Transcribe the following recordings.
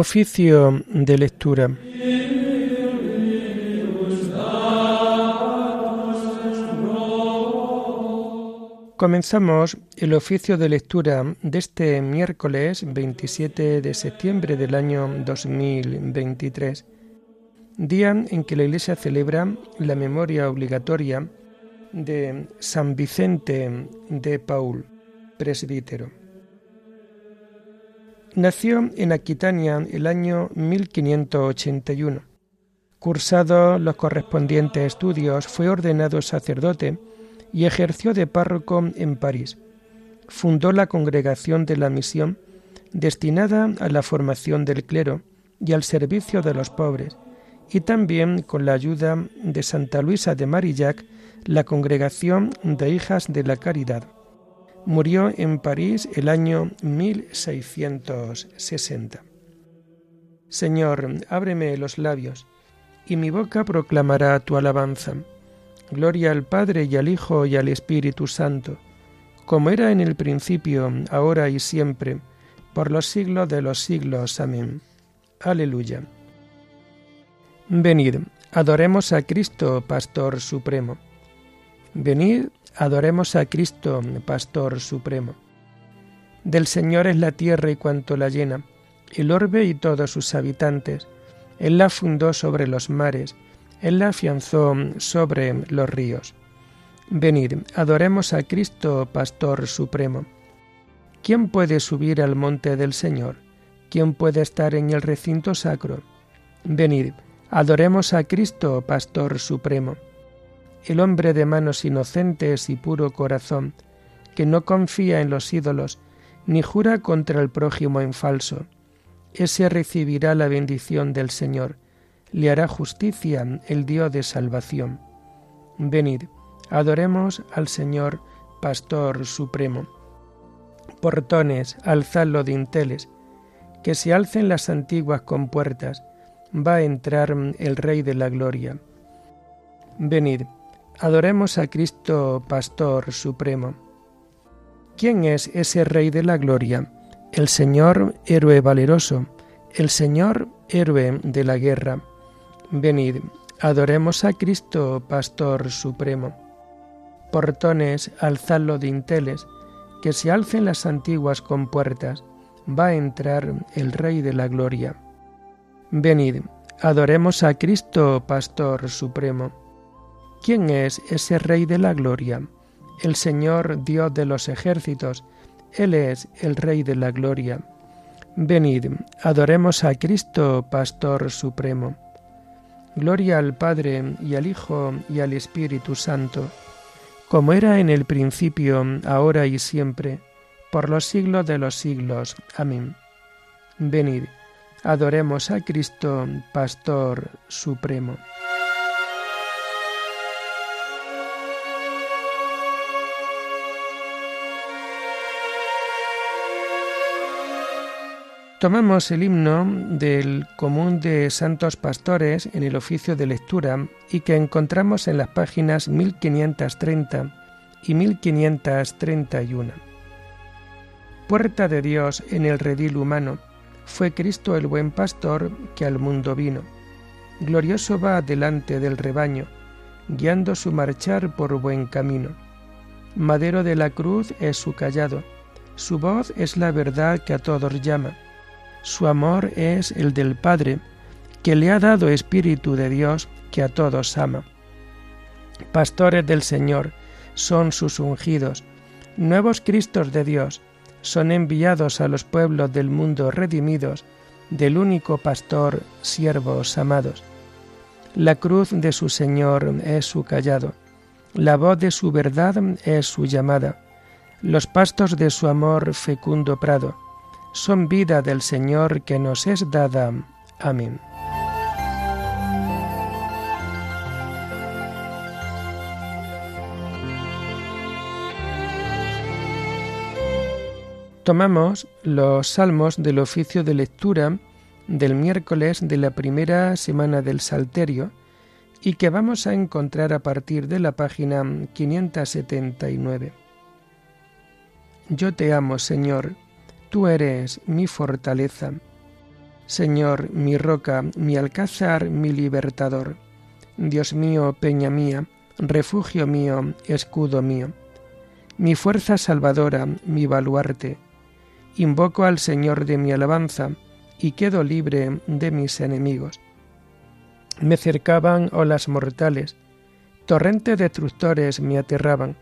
Oficio de lectura. Comenzamos el oficio de lectura de este miércoles 27 de septiembre del año 2023, día en que la Iglesia celebra la memoria obligatoria de San Vicente de Paul, presbítero. Nació en Aquitania el año 1581. Cursado los correspondientes estudios, fue ordenado sacerdote y ejerció de párroco en París. Fundó la Congregación de la Misión, destinada a la formación del clero y al servicio de los pobres, y también con la ayuda de Santa Luisa de Marillac, la Congregación de Hijas de la Caridad. Murió en París el año 1660. Señor, ábreme los labios, y mi boca proclamará tu alabanza. Gloria al Padre y al Hijo y al Espíritu Santo, como era en el principio, ahora y siempre, por los siglos de los siglos. Amén. Aleluya. Venid, adoremos a Cristo, Pastor Supremo. Venid, Adoremos a Cristo, Pastor Supremo. Del Señor es la tierra y cuanto la llena, el orbe y todos sus habitantes. Él la fundó sobre los mares, Él la afianzó sobre los ríos. Venid, adoremos a Cristo, Pastor Supremo. ¿Quién puede subir al monte del Señor? ¿Quién puede estar en el recinto sacro? Venid, adoremos a Cristo, Pastor Supremo el hombre de manos inocentes y puro corazón, que no confía en los ídolos, ni jura contra el prójimo en falso. Ese recibirá la bendición del Señor, le hará justicia el Dios de salvación. Venid, adoremos al Señor, Pastor Supremo. Portones, alzadlo dinteles, que se alcen las antiguas compuertas, va a entrar el Rey de la Gloria. Venid, Adoremos a Cristo, Pastor Supremo. ¿Quién es ese Rey de la Gloria? El Señor héroe valeroso, el Señor héroe de la guerra. Venid, adoremos a Cristo, Pastor Supremo. Portones, alzadlo dinteles, que se alcen las antiguas compuertas, va a entrar el Rey de la Gloria. Venid, adoremos a Cristo, Pastor Supremo. ¿Quién es ese Rey de la Gloria? El Señor Dios de los ejércitos, Él es el Rey de la Gloria. Venid, adoremos a Cristo, Pastor Supremo. Gloria al Padre y al Hijo y al Espíritu Santo, como era en el principio, ahora y siempre, por los siglos de los siglos. Amén. Venid, adoremos a Cristo, Pastor Supremo. Tomamos el himno del común de santos pastores en el oficio de lectura y que encontramos en las páginas 1530 y 1531. Puerta de Dios en el redil humano, fue Cristo el buen pastor que al mundo vino. Glorioso va delante del rebaño, guiando su marchar por buen camino. Madero de la cruz es su callado, su voz es la verdad que a todos llama su amor es el del Padre, que le ha dado Espíritu de Dios que a todos ama. Pastores del Señor son sus ungidos, nuevos Cristos de Dios, son enviados a los pueblos del mundo redimidos del único pastor, siervos amados. La cruz de su Señor es su callado, la voz de su verdad es su llamada, los pastos de su amor fecundo prado son vida del Señor que nos es dada. Amén. Tomamos los salmos del oficio de lectura del miércoles de la primera semana del Salterio y que vamos a encontrar a partir de la página 579. Yo te amo, Señor, Tú eres mi fortaleza. Señor, mi roca, mi alcázar, mi libertador. Dios mío, peña mía, refugio mío, escudo mío. Mi fuerza salvadora, mi baluarte. Invoco al Señor de mi alabanza, y quedo libre de mis enemigos. Me cercaban olas mortales, torrentes destructores me aterraban,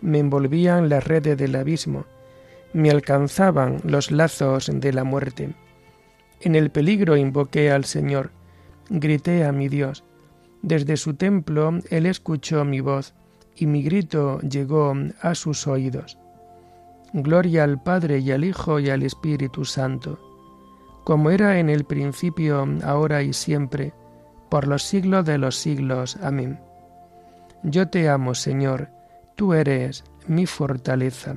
me envolvían las redes del abismo, me alcanzaban los lazos de la muerte. En el peligro invoqué al Señor, grité a mi Dios. Desde su templo Él escuchó mi voz, y mi grito llegó a sus oídos. Gloria al Padre y al Hijo y al Espíritu Santo, como era en el principio, ahora y siempre, por los siglos de los siglos. Amén. Yo te amo, Señor, tú eres mi fortaleza.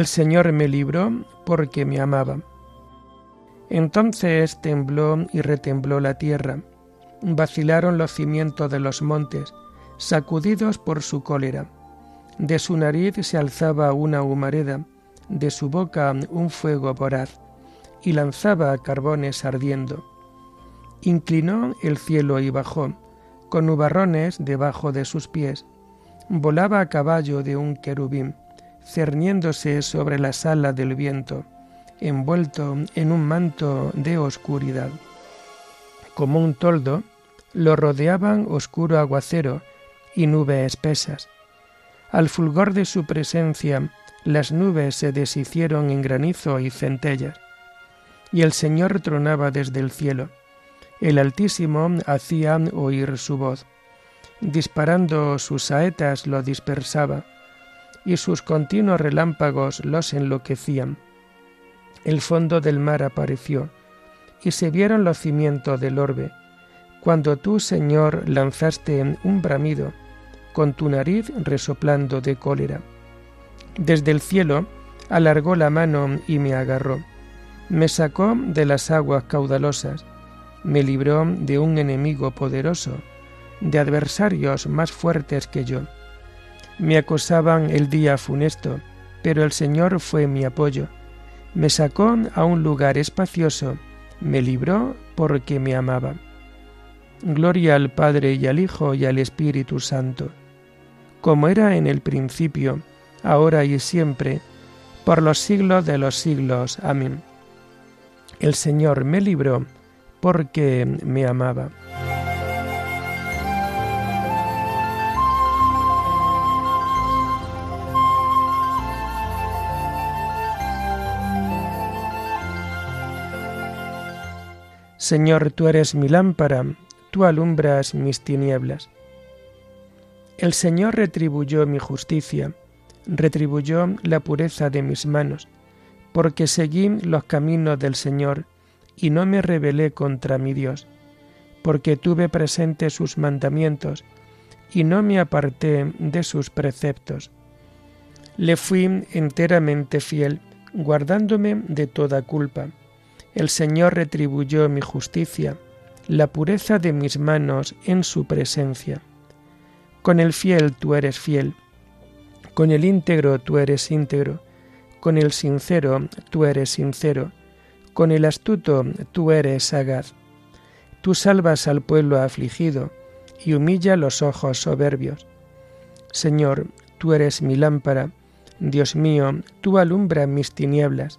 El Señor me libró porque me amaba. Entonces tembló y retembló la tierra, vacilaron los cimientos de los montes, sacudidos por su cólera. De su nariz se alzaba una humareda, de su boca un fuego voraz, y lanzaba carbones ardiendo. Inclinó el cielo y bajó, con nubarrones debajo de sus pies. Volaba a caballo de un querubín cerniéndose sobre la sala del viento, envuelto en un manto de oscuridad. Como un toldo, lo rodeaban oscuro aguacero y nubes espesas. Al fulgor de su presencia, las nubes se deshicieron en granizo y centellas, y el Señor tronaba desde el cielo. El Altísimo hacía oír su voz. Disparando sus saetas lo dispersaba, y sus continuos relámpagos los enloquecían. El fondo del mar apareció, y se vieron los cimientos del orbe, cuando tú, Señor, lanzaste un bramido, con tu nariz resoplando de cólera. Desde el cielo alargó la mano y me agarró, me sacó de las aguas caudalosas, me libró de un enemigo poderoso, de adversarios más fuertes que yo me acosaban el día funesto, pero el Señor fue mi apoyo. Me sacó a un lugar espacioso, me libró porque me amaba. Gloria al Padre y al Hijo y al Espíritu Santo, como era en el principio, ahora y siempre, por los siglos de los siglos. Amén. El Señor me libró porque me amaba. Señor, tú eres mi lámpara, tú alumbras mis tinieblas. El Señor retribuyó mi justicia, retribuyó la pureza de mis manos, porque seguí los caminos del Señor y no me rebelé contra mi Dios, porque tuve presente sus mandamientos y no me aparté de sus preceptos. Le fui enteramente fiel, guardándome de toda culpa el Señor retribuyó mi justicia, la pureza de mis manos en su presencia. Con el fiel tú eres fiel, con el íntegro tú eres íntegro, con el sincero tú eres sincero, con el astuto tú eres sagaz. Tú salvas al pueblo afligido y humilla los ojos soberbios. Señor, tú eres mi lámpara, Dios mío, tú alumbras mis tinieblas.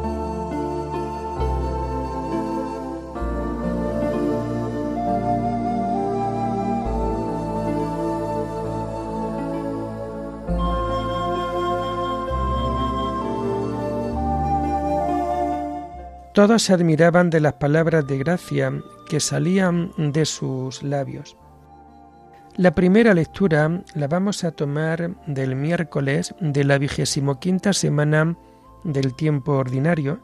Todos se admiraban de las palabras de gracia que salían de sus labios. La primera lectura la vamos a tomar del miércoles de la vigésimo quinta semana del tiempo ordinario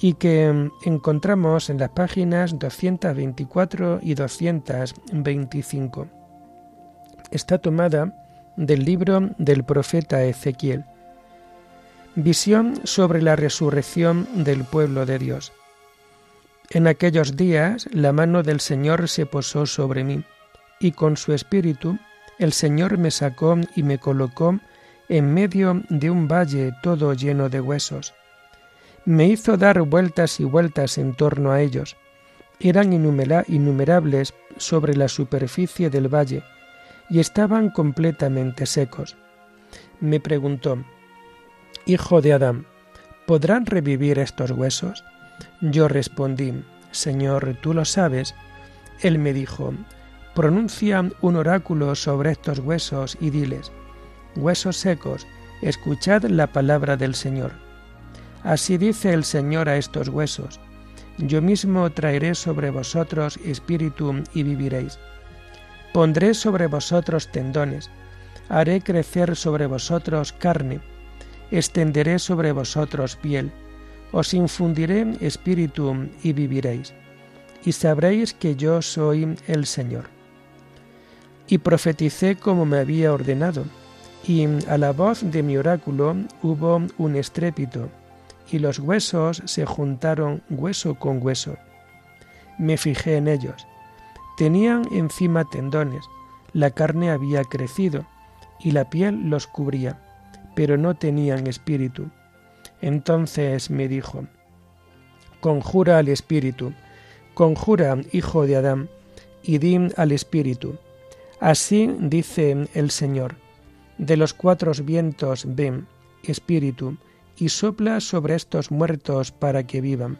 y que encontramos en las páginas 224 y 225. Está tomada del libro del profeta Ezequiel. Visión sobre la resurrección del pueblo de Dios. En aquellos días la mano del Señor se posó sobre mí y con su espíritu el Señor me sacó y me colocó en medio de un valle todo lleno de huesos. Me hizo dar vueltas y vueltas en torno a ellos. Eran innumerables sobre la superficie del valle y estaban completamente secos. Me preguntó, Hijo de Adán, ¿podrán revivir estos huesos? Yo respondí, Señor, tú lo sabes. Él me dijo, pronuncia un oráculo sobre estos huesos y diles, huesos secos, escuchad la palabra del Señor. Así dice el Señor a estos huesos, yo mismo traeré sobre vosotros espíritu y viviréis. Pondré sobre vosotros tendones, haré crecer sobre vosotros carne, extenderé sobre vosotros piel, os infundiré espíritu y viviréis, y sabréis que yo soy el Señor y profeticé como me había ordenado. Y a la voz de mi oráculo hubo un estrépito, y los huesos se juntaron hueso con hueso. Me fijé en ellos. Tenían encima tendones, la carne había crecido, y la piel los cubría, pero no tenían espíritu. Entonces me dijo, Conjura al espíritu, conjura, hijo de Adán, y di al espíritu, Así dice el Señor, de los cuatro vientos ven, Espíritu, y sopla sobre estos muertos para que vivan.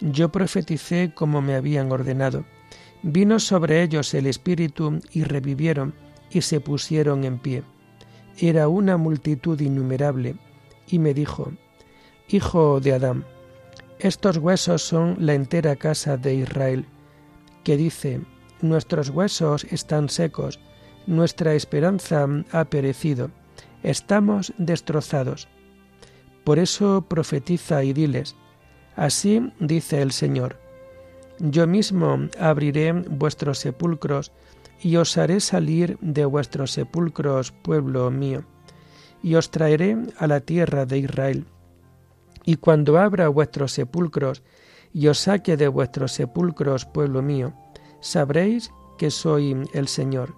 Yo profeticé como me habían ordenado. Vino sobre ellos el Espíritu y revivieron y se pusieron en pie. Era una multitud innumerable, y me dijo, Hijo de Adán, estos huesos son la entera casa de Israel, que dice, nuestros huesos están secos, nuestra esperanza ha perecido, estamos destrozados. Por eso profetiza y diles, así dice el Señor, yo mismo abriré vuestros sepulcros y os haré salir de vuestros sepulcros, pueblo mío, y os traeré a la tierra de Israel. Y cuando abra vuestros sepulcros y os saque de vuestros sepulcros, pueblo mío, sabréis que soy el Señor.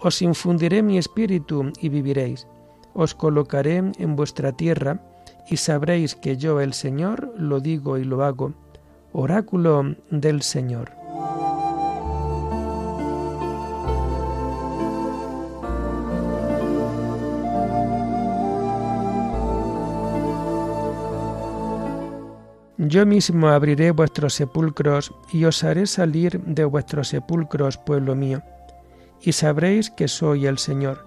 Os infundiré mi espíritu y viviréis. Os colocaré en vuestra tierra y sabréis que yo el Señor lo digo y lo hago. Oráculo del Señor. Yo mismo abriré vuestros sepulcros y os haré salir de vuestros sepulcros, pueblo mío, y sabréis que soy el Señor.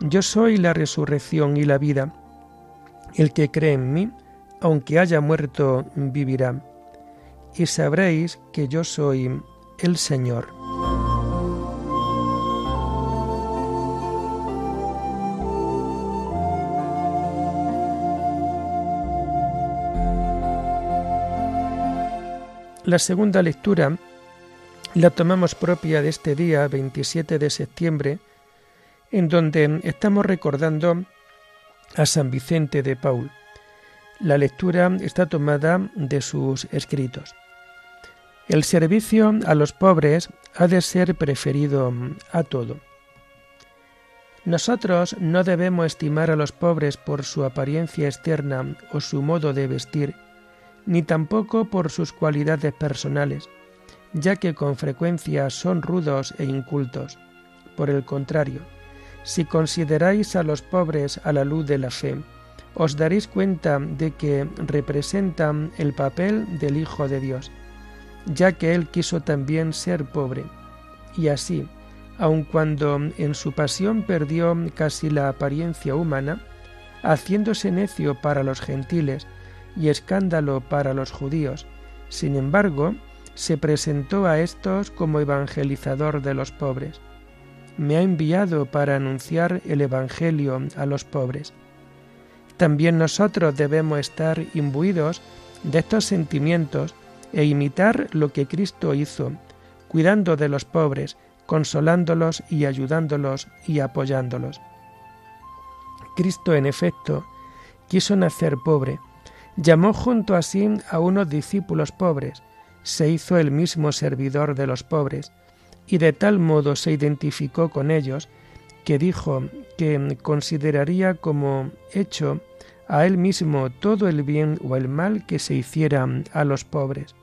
Yo soy la resurrección y la vida. El que cree en mí, aunque haya muerto, vivirá. Y sabréis que yo soy el Señor. La segunda lectura la tomamos propia de este día, 27 de septiembre, en donde estamos recordando a San Vicente de Paul. La lectura está tomada de sus escritos. El servicio a los pobres ha de ser preferido a todo. Nosotros no debemos estimar a los pobres por su apariencia externa o su modo de vestir, ni tampoco por sus cualidades personales, ya que con frecuencia son rudos e incultos. Por el contrario, si consideráis a los pobres a la luz de la fe, os daréis cuenta de que representan el papel del Hijo de Dios, ya que Él quiso también ser pobre, y así, aun cuando en su pasión perdió casi la apariencia humana, haciéndose necio para los gentiles, y escándalo para los judíos. Sin embargo, se presentó a estos como evangelizador de los pobres. Me ha enviado para anunciar el Evangelio a los pobres. También nosotros debemos estar imbuidos de estos sentimientos e imitar lo que Cristo hizo, cuidando de los pobres, consolándolos y ayudándolos y apoyándolos. Cristo, en efecto, quiso nacer pobre, llamó junto a sí a unos discípulos pobres, se hizo el mismo servidor de los pobres, y de tal modo se identificó con ellos que dijo que consideraría como hecho a él mismo todo el bien o el mal que se hiciera a los pobres.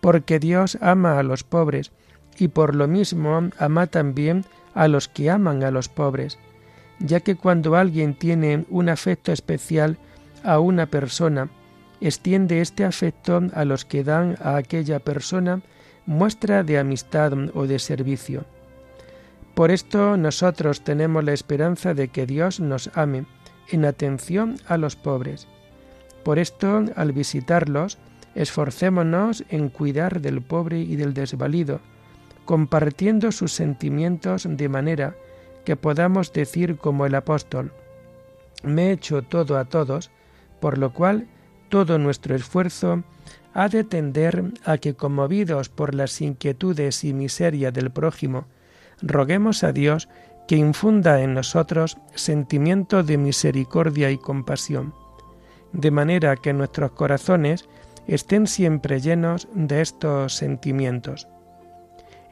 Porque Dios ama a los pobres, y por lo mismo ama también a los que aman a los pobres, ya que cuando alguien tiene un afecto especial a una persona, extiende este afecto a los que dan a aquella persona muestra de amistad o de servicio. Por esto nosotros tenemos la esperanza de que Dios nos ame en atención a los pobres. Por esto, al visitarlos, esforcémonos en cuidar del pobre y del desvalido, compartiendo sus sentimientos de manera que podamos decir como el apóstol, me he hecho todo a todos, por lo cual todo nuestro esfuerzo ha de tender a que, conmovidos por las inquietudes y miseria del prójimo, roguemos a Dios que infunda en nosotros sentimiento de misericordia y compasión, de manera que nuestros corazones estén siempre llenos de estos sentimientos.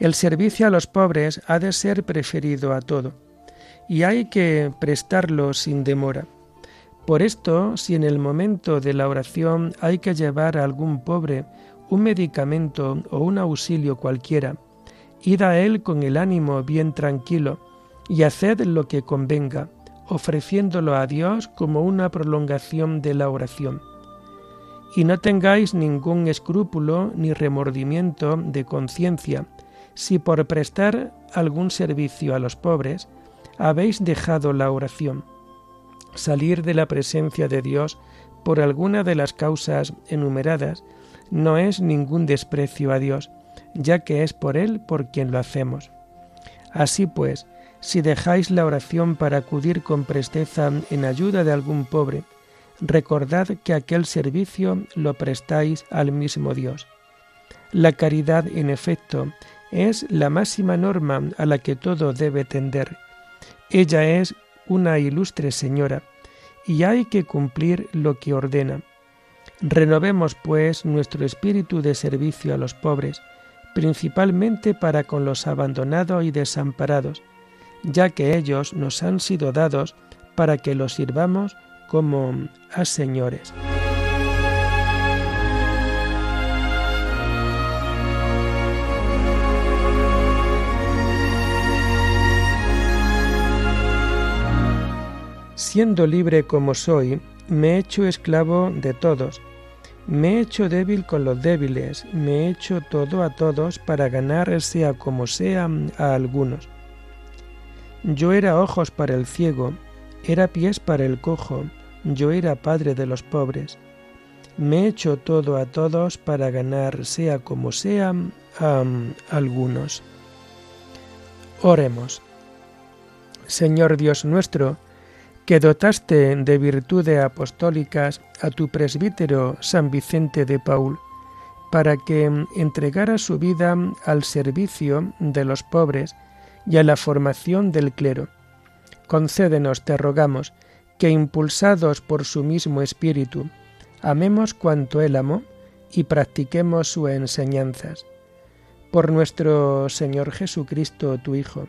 El servicio a los pobres ha de ser preferido a todo, y hay que prestarlo sin demora. Por esto, si en el momento de la oración hay que llevar a algún pobre un medicamento o un auxilio cualquiera, id a él con el ánimo bien tranquilo y haced lo que convenga, ofreciéndolo a Dios como una prolongación de la oración. Y no tengáis ningún escrúpulo ni remordimiento de conciencia, si por prestar algún servicio a los pobres habéis dejado la oración. Salir de la presencia de Dios por alguna de las causas enumeradas no es ningún desprecio a Dios, ya que es por Él por quien lo hacemos. Así pues, si dejáis la oración para acudir con presteza en ayuda de algún pobre, recordad que aquel servicio lo prestáis al mismo Dios. La caridad, en efecto, es la máxima norma a la que todo debe tender. Ella es una ilustre señora, y hay que cumplir lo que ordena. Renovemos, pues, nuestro espíritu de servicio a los pobres, principalmente para con los abandonados y desamparados, ya que ellos nos han sido dados para que los sirvamos como a señores. Siendo libre como soy, me he hecho esclavo de todos, me he hecho débil con los débiles, me he hecho todo a todos para ganar sea como sea a algunos. Yo era ojos para el ciego, era pies para el cojo, yo era padre de los pobres. Me he hecho todo a todos para ganar sea como sea a algunos. Oremos. Señor Dios nuestro, que dotaste de virtudes apostólicas a tu presbítero San Vicente de Paul, para que entregara su vida al servicio de los pobres y a la formación del clero. Concédenos, te rogamos, que impulsados por su mismo espíritu, amemos cuanto él amó y practiquemos sus enseñanzas. Por nuestro Señor Jesucristo, tu Hijo,